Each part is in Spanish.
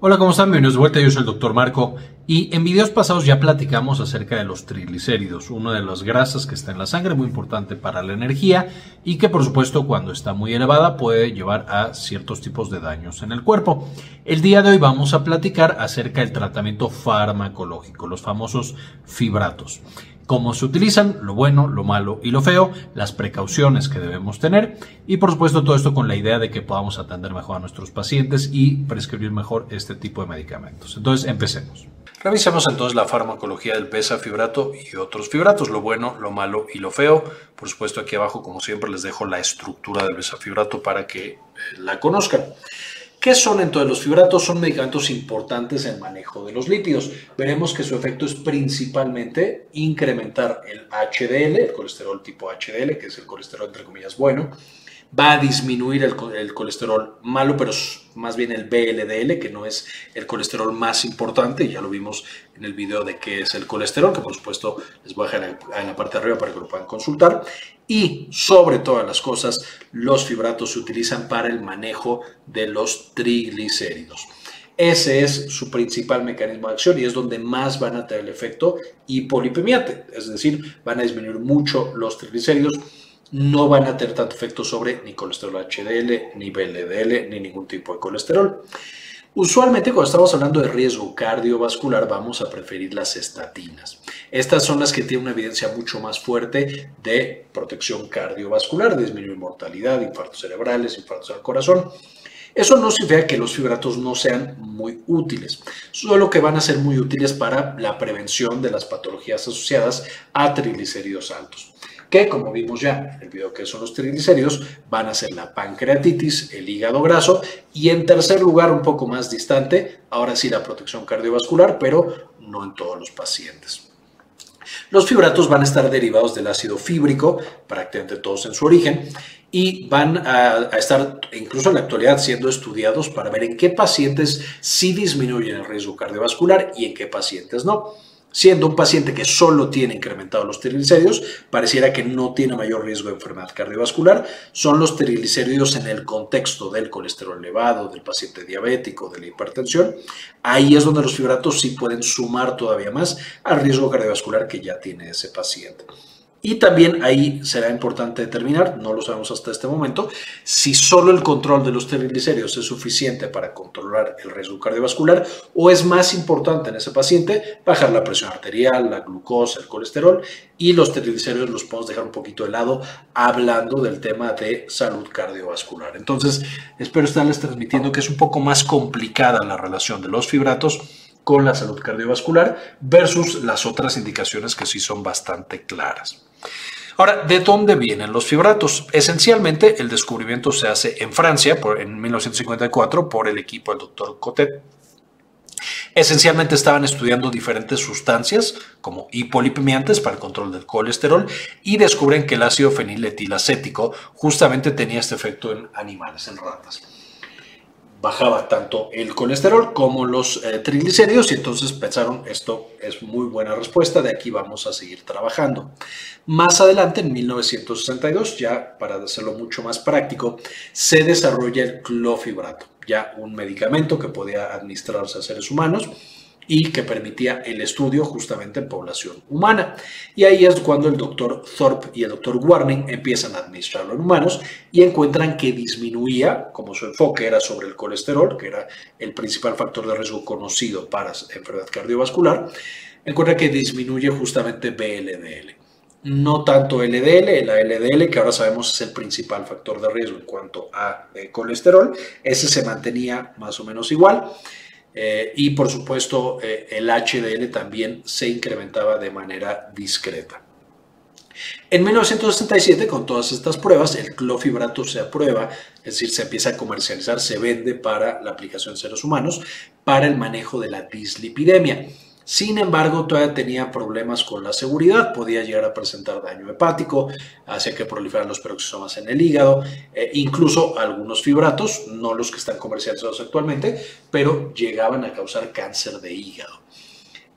Hola, ¿cómo están? Bienvenidos de vuelta, yo soy el doctor Marco y en videos pasados ya platicamos acerca de los triglicéridos, una de las grasas que está en la sangre, muy importante para la energía y que por supuesto cuando está muy elevada puede llevar a ciertos tipos de daños en el cuerpo. El día de hoy vamos a platicar acerca del tratamiento farmacológico, los famosos fibratos cómo se utilizan, lo bueno, lo malo y lo feo, las precauciones que debemos tener y por supuesto todo esto con la idea de que podamos atender mejor a nuestros pacientes y prescribir mejor este tipo de medicamentos. Entonces, empecemos. Revisemos entonces la farmacología del besafibrato y otros fibratos, lo bueno, lo malo y lo feo. Por supuesto, aquí abajo, como siempre, les dejo la estructura del besafibrato para que eh, la conozcan. ¿Qué son entonces los fibratos? Son medicamentos importantes en manejo de los lípidos. Veremos que su efecto es principalmente incrementar el HDL, el colesterol tipo HDL, que es el colesterol entre comillas bueno, va a disminuir el, colesterol malo, pero más bien el BLDL, que no es el colesterol más importante, ya lo vimos en el video de qué es el colesterol, que por supuesto les voy a dejar en la parte de arriba para que lo puedan consultar. Y sobre todas las cosas, los fibratos se utilizan para el manejo de los triglicéridos. Ese es su principal mecanismo de acción y es donde más van a tener el efecto hipolipemiante, es decir, van a disminuir mucho los triglicéridos no van a tener tanto efecto sobre ni colesterol HDL, ni VLDL, ni ningún tipo de colesterol. Usualmente cuando estamos hablando de riesgo cardiovascular vamos a preferir las estatinas. Estas son las que tienen una evidencia mucho más fuerte de protección cardiovascular, disminuir mortalidad, infartos cerebrales, infartos al corazón. Eso no significa que los fibratos no sean muy útiles, solo que van a ser muy útiles para la prevención de las patologías asociadas a triglicéridos altos que como vimos ya en el video que son los triglicéridos, van a ser la pancreatitis, el hígado graso y en tercer lugar, un poco más distante, ahora sí la protección cardiovascular, pero no en todos los pacientes. Los fibratos van a estar derivados del ácido fíbrico, prácticamente todos en su origen, y van a, a, estar incluso en la actualidad siendo estudiados para ver en qué pacientes sí disminuyen el riesgo cardiovascular y en qué pacientes no. Siendo un paciente que solo tiene incrementado los triglicéridos, pareciera que no tiene mayor riesgo de enfermedad cardiovascular. Son los triglicéridos en el contexto del colesterol elevado, del paciente diabético, de la hipertensión. Ahí es donde los fibratos sí pueden sumar todavía más al riesgo cardiovascular que ya tiene ese paciente. Y también ahí será importante determinar, no lo sabemos hasta este momento, si solo el control de los triglicéridos es suficiente para controlar el riesgo cardiovascular o es más importante en ese paciente bajar la presión arterial, la glucosa, el colesterol y los triglicéridos los podemos dejar un poquito de lado hablando del tema de salud cardiovascular. Entonces, espero estarles transmitiendo que es un poco más complicada la relación de los fibratos con la salud cardiovascular versus las otras indicaciones que sí son bastante claras. Ahora, ¿de dónde vienen los fibratos? Esencialmente, el descubrimiento se hace en Francia por, en 1954 por el equipo del doctor Cotet. Esencialmente estaban estudiando diferentes sustancias como hipolipemiantes para el control del colesterol y descubren que el ácido feniletilacético justamente tenía este efecto en animales, en ratas bajaba tanto el colesterol como los eh, triglicéridos y entonces pensaron esto es muy buena respuesta, de aquí vamos a seguir trabajando. Más adelante, en 1962, ya para hacerlo mucho más práctico, se desarrolla el clofibrato, ya un medicamento que podía administrarse a seres humanos y que permitía el estudio justamente en población humana. Y ahí es cuando el doctor Thorpe y el doctor Warning empiezan a administrarlo en humanos y encuentran que disminuía, como su enfoque era sobre el colesterol, que era el principal factor de riesgo conocido para enfermedad cardiovascular, encuentra que disminuye justamente BLDL. No tanto LDL, la LDL, que ahora sabemos es el principal factor de riesgo en cuanto a eh, colesterol, ese se mantenía más o menos igual. Eh, y por supuesto eh, el HDL también se incrementaba de manera discreta. En 1967, con todas estas pruebas, el clofibrato se aprueba, es decir, se empieza a comercializar, se vende para la aplicación en seres humanos para el manejo de la dislipidemia. Sin embargo, todavía tenía problemas con la seguridad, podía llegar a presentar daño hepático, hacía que proliferaran los peroxisomas en el hígado, e incluso algunos fibratos, no los que están comercializados actualmente, pero llegaban a causar cáncer de hígado.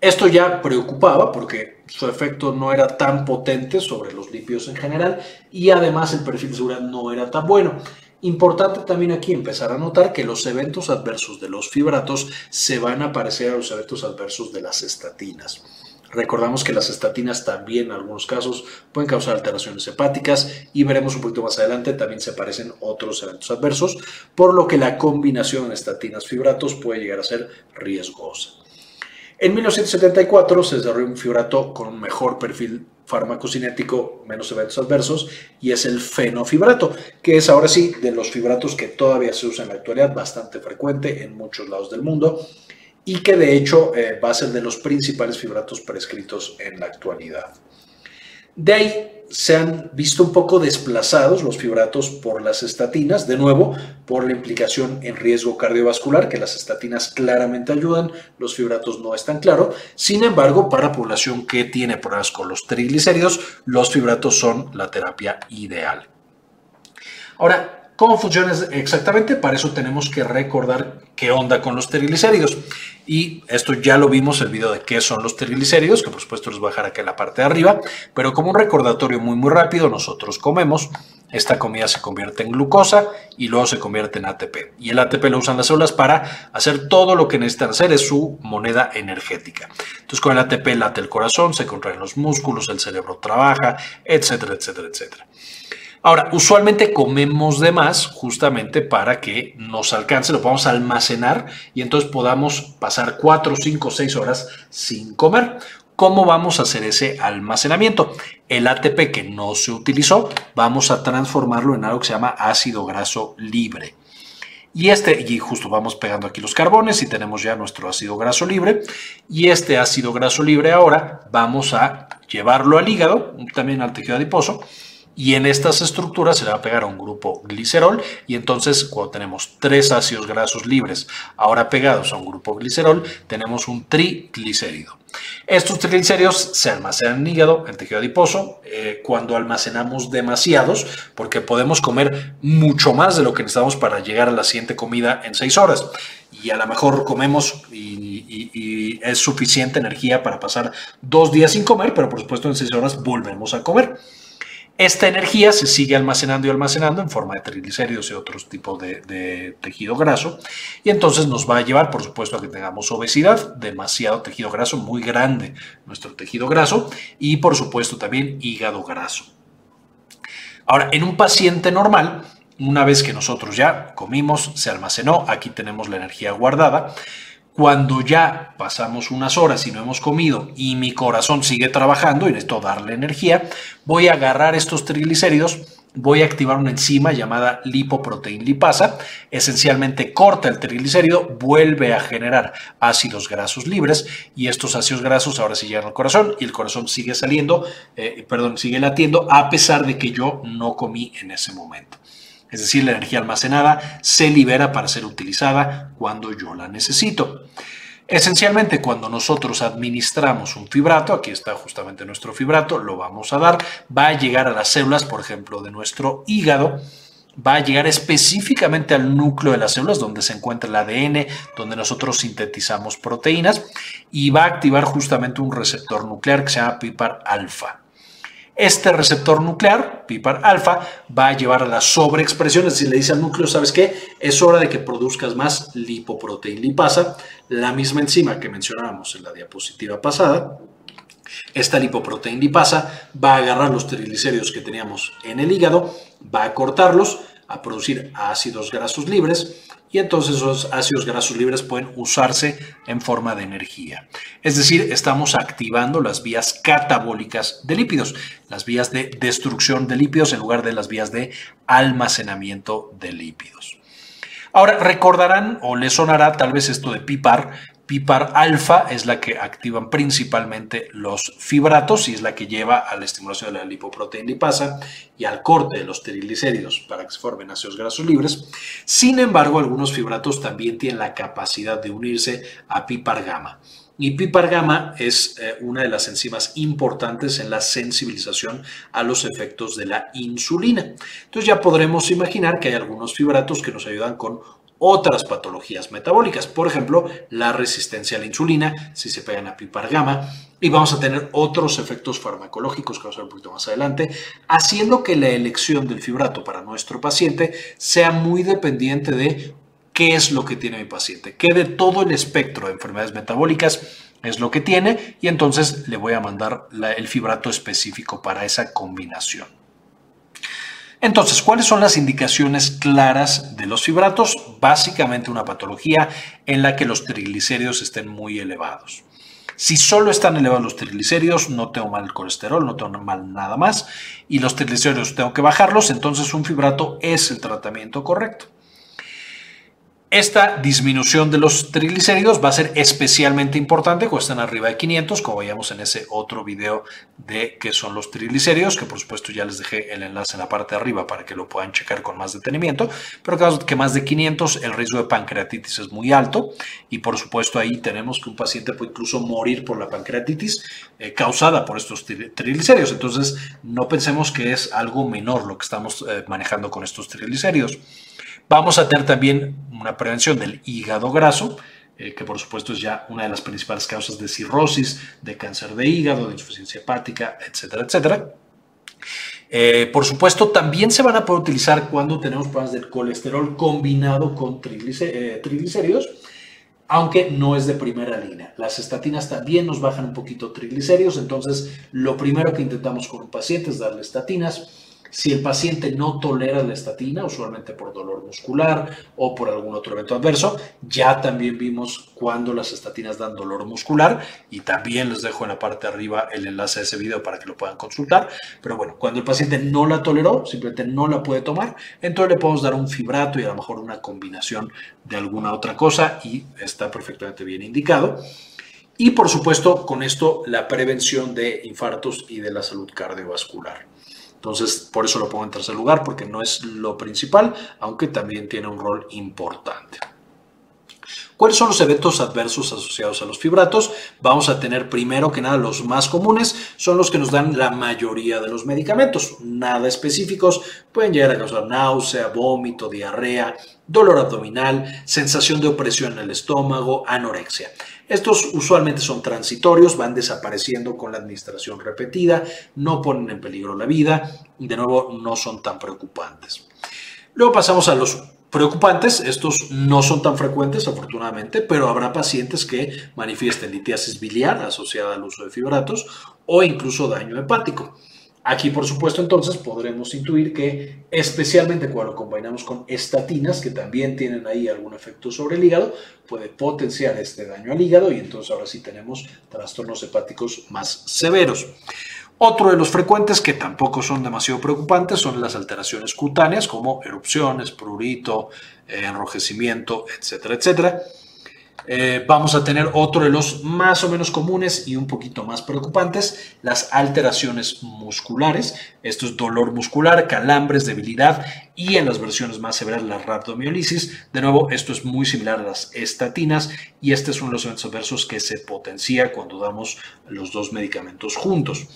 Esto ya preocupaba porque su efecto no era tan potente sobre los lípidos en general y además el perfil de seguridad no era tan bueno. Importante también aquí empezar a notar que los eventos adversos de los fibratos se van a parecer a los eventos adversos de las estatinas. Recordamos que las estatinas también en algunos casos pueden causar alteraciones hepáticas y veremos un poquito más adelante también se parecen otros eventos adversos, por lo que la combinación de estatinas fibratos puede llegar a ser riesgosa. En 1974 se desarrolló un fibrato con un mejor perfil farmacocinético, menos eventos adversos, y es el fenofibrato, que es ahora sí de los fibratos que todavía se usa en la actualidad, bastante frecuente en muchos lados del mundo, y que de hecho eh, va a ser de los principales fibratos prescritos en la actualidad. De ahí se han visto un poco desplazados los fibratos por las estatinas, de nuevo, por la implicación en riesgo cardiovascular, que las estatinas claramente ayudan, los fibratos no están claro. Sin embargo, para población que tiene problemas con los triglicéridos, los fibratos son la terapia ideal. Ahora, ¿Cómo funciona exactamente? Para eso tenemos que recordar qué onda con los triglicéridos. Y esto ya lo vimos en el video de qué son los triglicéridos, que por supuesto les voy a dejar en la parte de arriba. Pero como un recordatorio muy muy rápido, nosotros comemos, esta comida se convierte en glucosa y luego se convierte en ATP. Y el ATP lo usan las células para hacer todo lo que necesitan hacer, es su moneda energética. Entonces con el ATP late el corazón, se contraen los músculos, el cerebro trabaja, etcétera, etcétera, etcétera. Ahora, usualmente comemos de más justamente para que nos alcance, lo podamos almacenar y entonces podamos pasar 4, 5, 6 horas sin comer. ¿Cómo vamos a hacer ese almacenamiento? El ATP que no se utilizó, vamos a transformarlo en algo que se llama ácido graso libre. Y este, y justo vamos pegando aquí los carbones y tenemos ya nuestro ácido graso libre. Y este ácido graso libre ahora vamos a llevarlo al hígado, también al tejido adiposo, y en estas estructuras se le va a pegar a un grupo glicerol y entonces cuando tenemos tres ácidos grasos libres ahora pegados a un grupo glicerol tenemos un triglicérido. Estos triglicéridos se almacenan en el hígado, en tejido adiposo, eh, cuando almacenamos demasiados, porque podemos comer mucho más de lo que necesitamos para llegar a la siguiente comida en seis horas. Y a lo mejor comemos y, y es suficiente energía para pasar dos días sin comer, pero por supuesto en seis horas volvemos a comer. Esta energía se sigue almacenando y almacenando en forma de triglicéridos y otros tipos de, tejido graso y entonces nos va a llevar, por supuesto, a que tengamos obesidad, demasiado tejido graso, muy grande nuestro tejido graso y, por supuesto, también hígado graso. Ahora, en un paciente normal, una vez que nosotros ya comimos, se almacenó, aquí tenemos la energía guardada, cuando ya pasamos unas horas y no hemos comido y mi corazón sigue trabajando y necesito darle energía, voy a agarrar estos triglicéridos, voy a activar una enzima llamada lipoprotein lipasa, esencialmente corta el triglicérido, vuelve a generar ácidos grasos libres y estos ácidos grasos ahora sí llegan al corazón y el corazón sigue saliendo, eh, perdón, sigue latiendo a pesar de que yo no comí en ese momento es decir, la energía almacenada se libera para ser utilizada cuando yo la necesito. Esencialmente, cuando nosotros administramos un fibrato, aquí está justamente nuestro fibrato, lo vamos a dar, va a llegar a las células, por ejemplo, de nuestro hígado, va a llegar específicamente al núcleo de las células donde se encuentra el ADN, donde nosotros sintetizamos proteínas y va a activar justamente un receptor nuclear que se llama PIPAR alfa. Este receptor nuclear, PIPAR alfa, va a llevar a la sobreexpresión, es decir, le dice al núcleo, ¿sabes qué? Es hora de que produzcas más lipoproteína lipasa, la misma enzima que mencionábamos en la diapositiva pasada. Esta lipoproteína lipasa va a agarrar los triglicéridos que teníamos en el hígado, va a cortarlos, a producir ácidos grasos libres y entonces esos ácidos grasos libres pueden usarse en forma de energía. Es decir, estamos activando las vías catabólicas de lípidos, las vías de destrucción de lípidos en lugar de las vías de almacenamiento de lípidos. Ahora, recordarán o les sonará tal vez esto de PIPAR, PIPAR alfa es la que activan principalmente los fibratos y es la que lleva a la estimulación de la lipoproteína lipasa y al corte de los triglicéridos para que se formen ácidos grasos libres. Sin embargo, algunos fibratos también tienen la capacidad de unirse a PIPAR gamma. Y PIPAR gamma es eh, una de las enzimas importantes en la sensibilización a los efectos de la insulina. Entonces ya podremos imaginar que hay algunos fibratos que nos ayudan con otras patologías metabólicas, por ejemplo, la resistencia a la insulina, si se pegan a pipargama, y vamos a tener otros efectos farmacológicos que vamos a ver un poquito más adelante, haciendo que la elección del fibrato para nuestro paciente sea muy dependiente de qué es lo que tiene mi paciente, qué de todo el espectro de enfermedades metabólicas es lo que tiene y entonces le voy a mandar el fibrato específico para esa combinación. Entonces, ¿cuáles son las indicaciones claras de los fibratos? Básicamente una patología en la que los triglicéridos estén muy elevados. Si solo están elevados los triglicéridos, no tengo mal el colesterol, no tengo mal nada más, y los triglicéridos tengo que bajarlos, entonces un fibrato es el tratamiento correcto. Esta disminución de los triglicéridos va a ser especialmente importante cuando están arriba de 500, como veíamos en ese otro video de qué son los triglicéridos, que por supuesto ya les dejé el enlace en la parte de arriba para que lo puedan checar con más detenimiento, pero que más de 500 el riesgo de pancreatitis es muy alto y por supuesto ahí tenemos que un paciente puede incluso morir por la pancreatitis eh, causada por estos triglicéridos, entonces no pensemos que es algo menor lo que estamos eh, manejando con estos triglicéridos. Vamos a tener también una prevención del hígado graso, eh, que por supuesto es ya una de las principales causas de cirrosis, de cáncer de hígado, de insuficiencia hepática, etcétera, etcétera. Eh, por supuesto, también se van a poder utilizar cuando tenemos problemas del colesterol combinado con eh, triglicéridos, aunque no es de primera línea. Las estatinas también nos bajan un poquito triglicéridos, entonces lo primero que intentamos con un paciente es darle estatinas si el paciente no tolera la estatina, usualmente por dolor muscular o por algún otro evento adverso, ya también vimos cuando las estatinas dan dolor muscular y también les dejo en la parte de arriba el enlace a ese video para que lo puedan consultar. Pero bueno, cuando el paciente no la toleró, simplemente no la puede tomar, entonces le podemos dar un fibrato y a lo mejor una combinación de alguna otra cosa y está perfectamente bien indicado. Y por supuesto, con esto la prevención de infartos y de la salud cardiovascular. Entonces, por eso lo pongo en tercer lugar, porque no es lo principal, aunque también tiene un rol importante. ¿Cuáles son los eventos adversos asociados a los fibratos? Vamos a tener primero que nada los más comunes, son los que nos dan la mayoría de los medicamentos, nada específicos, pueden llegar a causar náusea, vómito, diarrea, dolor abdominal, sensación de opresión en el estómago, anorexia. Estos usualmente son transitorios, van desapareciendo con la administración repetida, no ponen en peligro la vida de nuevo no son tan preocupantes. Luego pasamos a los preocupantes. Estos no son tan frecuentes, afortunadamente, pero habrá pacientes que manifiesten litiasis biliar asociada al uso de fibratos o incluso daño hepático. Aquí, por supuesto, entonces podremos intuir que, especialmente cuando combinamos con estatinas, que también tienen ahí algún efecto sobre el hígado, puede potenciar este daño al hígado y entonces ahora sí tenemos trastornos hepáticos más severos. Otro de los frecuentes que tampoco son demasiado preocupantes son las alteraciones cutáneas como erupciones, prurito, eh, enrojecimiento, etcétera, etcétera. Eh, vamos a tener otro de los más o menos comunes y un poquito más preocupantes, las alteraciones musculares. Esto es dolor muscular, calambres, debilidad y en las versiones más severas la rhabdomiolisis. De nuevo, esto es muy similar a las estatinas y este es uno de los eventos adversos que se potencia cuando damos los dos medicamentos juntos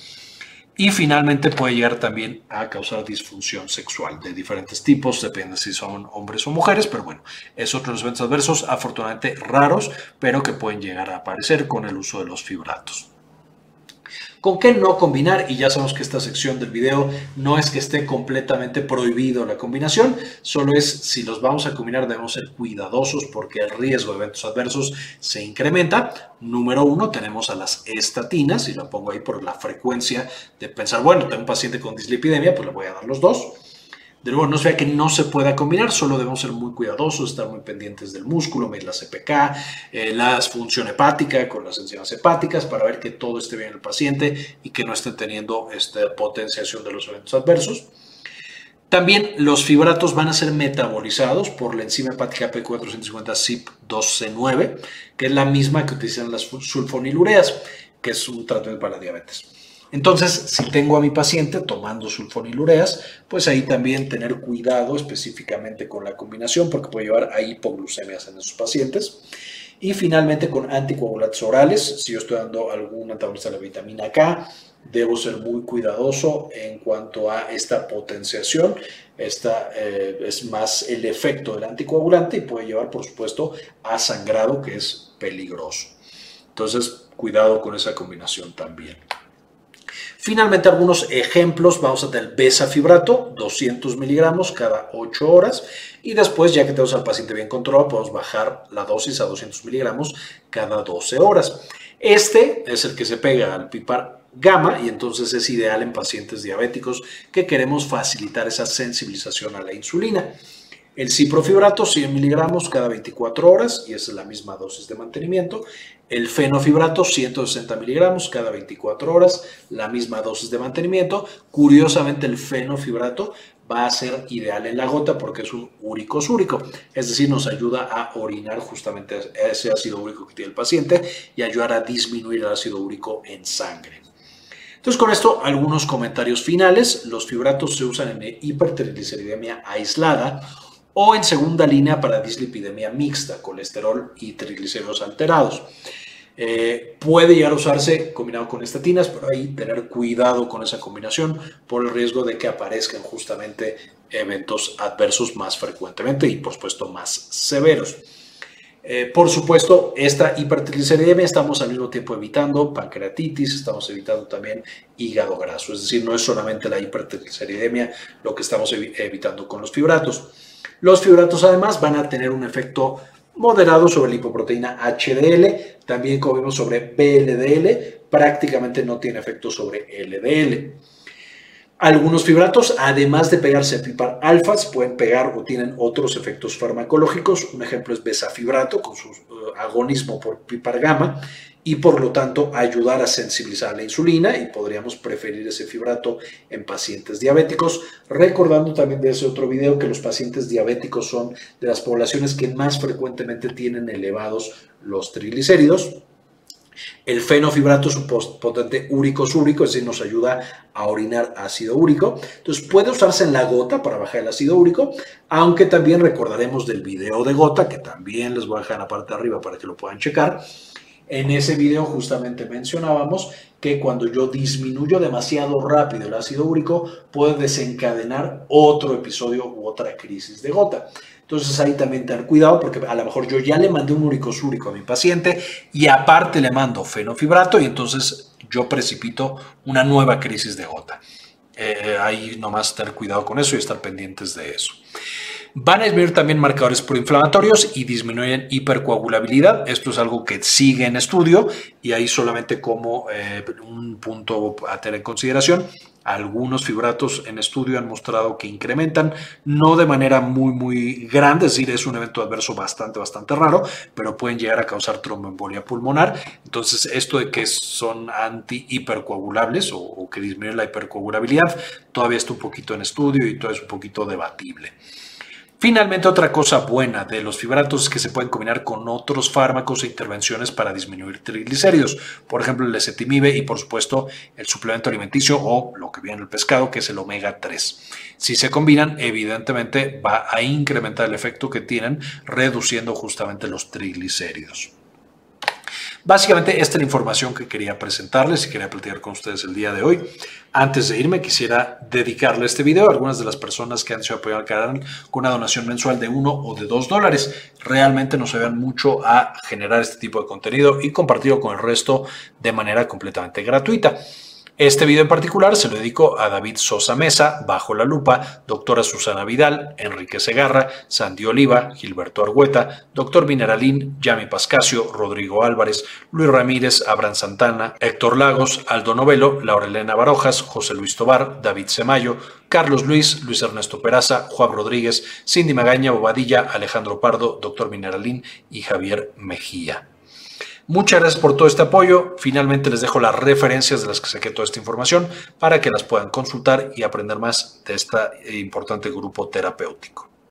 y finalmente puede llegar también a causar disfunción sexual de diferentes tipos, depende si son hombres o mujeres, pero bueno, es otro de los eventos adversos afortunadamente raros, pero que pueden llegar a aparecer con el uso de los fibratos. ¿Con qué no combinar? Y ya sabemos que esta sección del video no es que esté completamente prohibido la combinación, solo es si los vamos a combinar debemos ser cuidadosos porque el riesgo de eventos adversos se incrementa. Número uno, tenemos a las estatinas, y lo pongo ahí por la frecuencia de pensar, bueno, tengo un paciente con dislipidemia, pues le voy a dar los dos. De nuevo, no sea que no se pueda combinar, solo debemos ser muy cuidadosos, estar muy pendientes del músculo, medir la CPK, eh, la función hepática con las enzimas hepáticas para ver que todo esté bien en el paciente y que no esté teniendo esta potenciación de los eventos adversos. También los fibratos van a ser metabolizados por la enzima hepática P450-CYP2C9, que es la misma que utilizan las sulfonilureas, que es un tratamiento para la diabetes. Entonces, si tengo a mi paciente tomando sulfonilureas, pues ahí también tener cuidado específicamente con la combinación porque puede llevar a hipoglucemias en esos pacientes. Y finalmente con anticoagulantes orales, si yo estoy dando algún antagonista de la vitamina K, debo ser muy cuidadoso en cuanto a esta potenciación. Esta eh, es más el efecto del anticoagulante y puede llevar, por supuesto, a sangrado, que es peligroso. Entonces, cuidado con esa combinación también. Finalmente, algunos ejemplos. Vamos a tener besafibrato, 200 miligramos cada 8 horas. Y después, ya que tenemos al paciente bien controlado, podemos bajar la dosis a 200 miligramos cada 12 horas. Este es el que se pega al pipar gamma y entonces es ideal en pacientes diabéticos que queremos facilitar esa sensibilización a la insulina. El ciprofibrato 100 miligramos cada 24 horas y es la misma dosis de mantenimiento. El fenofibrato 160 miligramos cada 24 horas, la misma dosis de mantenimiento. Curiosamente el fenofibrato va a ser ideal en la gota porque es un úrico súrico, es decir, nos ayuda a orinar justamente ese ácido úrico que tiene el paciente y ayudar a disminuir el ácido úrico en sangre. Entonces, con esto, algunos comentarios finales. Los fibratos se usan en hipertrigliceridemia aislada o en segunda línea para dislipidemia mixta, colesterol y triglicéridos alterados. Eh, puede llegar a usarse combinado con estatinas, pero ahí tener cuidado con esa combinación por el riesgo de que aparezcan justamente eventos adversos más frecuentemente y por supuesto más severos. Eh, por supuesto, esta hipertrigliceridemia estamos al mismo tiempo evitando pancreatitis, estamos evitando también hígado graso, es decir, no es solamente la hipertrigliceridemia lo que estamos evitando con los fibratos. Los fibratos además van a tener un efecto moderado sobre la lipoproteína HDL, también como sobre BLDL, prácticamente no tiene efecto sobre LDL. Algunos fibratos, además de pegarse a pipar alfas, pueden pegar o tienen otros efectos farmacológicos. Un ejemplo es besafibrato con su uh, agonismo por pipar gamma y por lo tanto ayudar a sensibilizar la insulina y podríamos preferir ese fibrato en pacientes diabéticos, recordando también de ese otro video que los pacientes diabéticos son de las poblaciones que más frecuentemente tienen elevados los triglicéridos. El fenofibrato es un potente úrico súrico, es decir, nos ayuda a orinar ácido úrico. Entonces puede usarse en la gota para bajar el ácido úrico, aunque también recordaremos del video de gota, que también les voy a dejar en la parte de arriba para que lo puedan checar en ese video justamente mencionábamos que cuando yo disminuyo demasiado rápido el ácido úrico puede desencadenar otro episodio u otra crisis de gota. Entonces ahí también tener cuidado porque a lo mejor yo ya le mandé un úrico súrico a mi paciente y aparte le mando fenofibrato y entonces yo precipito una nueva crisis de gota. Eh, ahí nomás tener cuidado con eso y estar pendientes de eso. Van a disminuir también marcadores proinflamatorios y disminuyen hipercoagulabilidad. Esto es algo que sigue en estudio y ahí solamente como eh, un punto a tener en consideración. Algunos fibratos en estudio han mostrado que incrementan, no de manera muy, muy grande, es decir, es un evento adverso bastante, bastante raro, pero pueden llegar a causar tromboembolia pulmonar. Entonces, esto de que son anti-hipercoagulables o, o que disminuyen la hipercoagulabilidad, todavía está un poquito en estudio y todavía es un poquito debatible. Finalmente, otra cosa buena de los fibratos es que se pueden combinar con otros fármacos e intervenciones para disminuir triglicéridos, por ejemplo el ezetimibe y por supuesto el suplemento alimenticio o lo que viene en el pescado, que es el omega 3. Si se combinan, evidentemente va a incrementar el efecto que tienen, reduciendo justamente los triglicéridos. Básicamente esta es la información que quería presentarles y quería platicar con ustedes el día de hoy. Antes de irme quisiera dedicarle este video a algunas de las personas que han sido apoyar al canal con una donación mensual de uno o de dos dólares. Realmente nos ayudan mucho a generar este tipo de contenido y compartirlo con el resto de manera completamente gratuita. Este video en particular se lo dedico a David Sosa Mesa, Bajo la Lupa, doctora Susana Vidal, Enrique Segarra, Sandy Oliva, Gilberto Argueta, doctor Mineralín, Yami Pascasio, Rodrigo Álvarez, Luis Ramírez, Abraham Santana, Héctor Lagos, Aldo Novelo, Laurelena Barojas, José Luis Tobar, David Semayo, Carlos Luis, Luis Ernesto Peraza, Juan Rodríguez, Cindy Magaña, Bobadilla, Alejandro Pardo, doctor Mineralín y Javier Mejía. Muchas gracias por todo este apoyo. Finalmente les dejo las referencias de las que saqué toda esta información para que las puedan consultar y aprender más de este importante grupo terapéutico.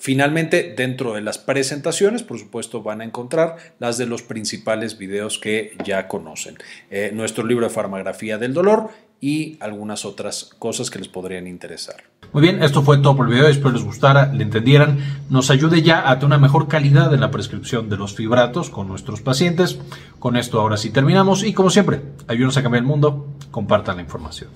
Finalmente, dentro de las presentaciones, por supuesto, van a encontrar las de los principales videos que ya conocen. Eh, nuestro libro de farmagrafía del dolor y algunas otras cosas que les podrían interesar. Muy bien, esto fue todo por el video, espero les gustara, le entendieran, nos ayude ya a tener una mejor calidad en la prescripción de los fibratos con nuestros pacientes. Con esto ahora sí terminamos y como siempre, ayúdenos a cambiar el mundo, compartan la información.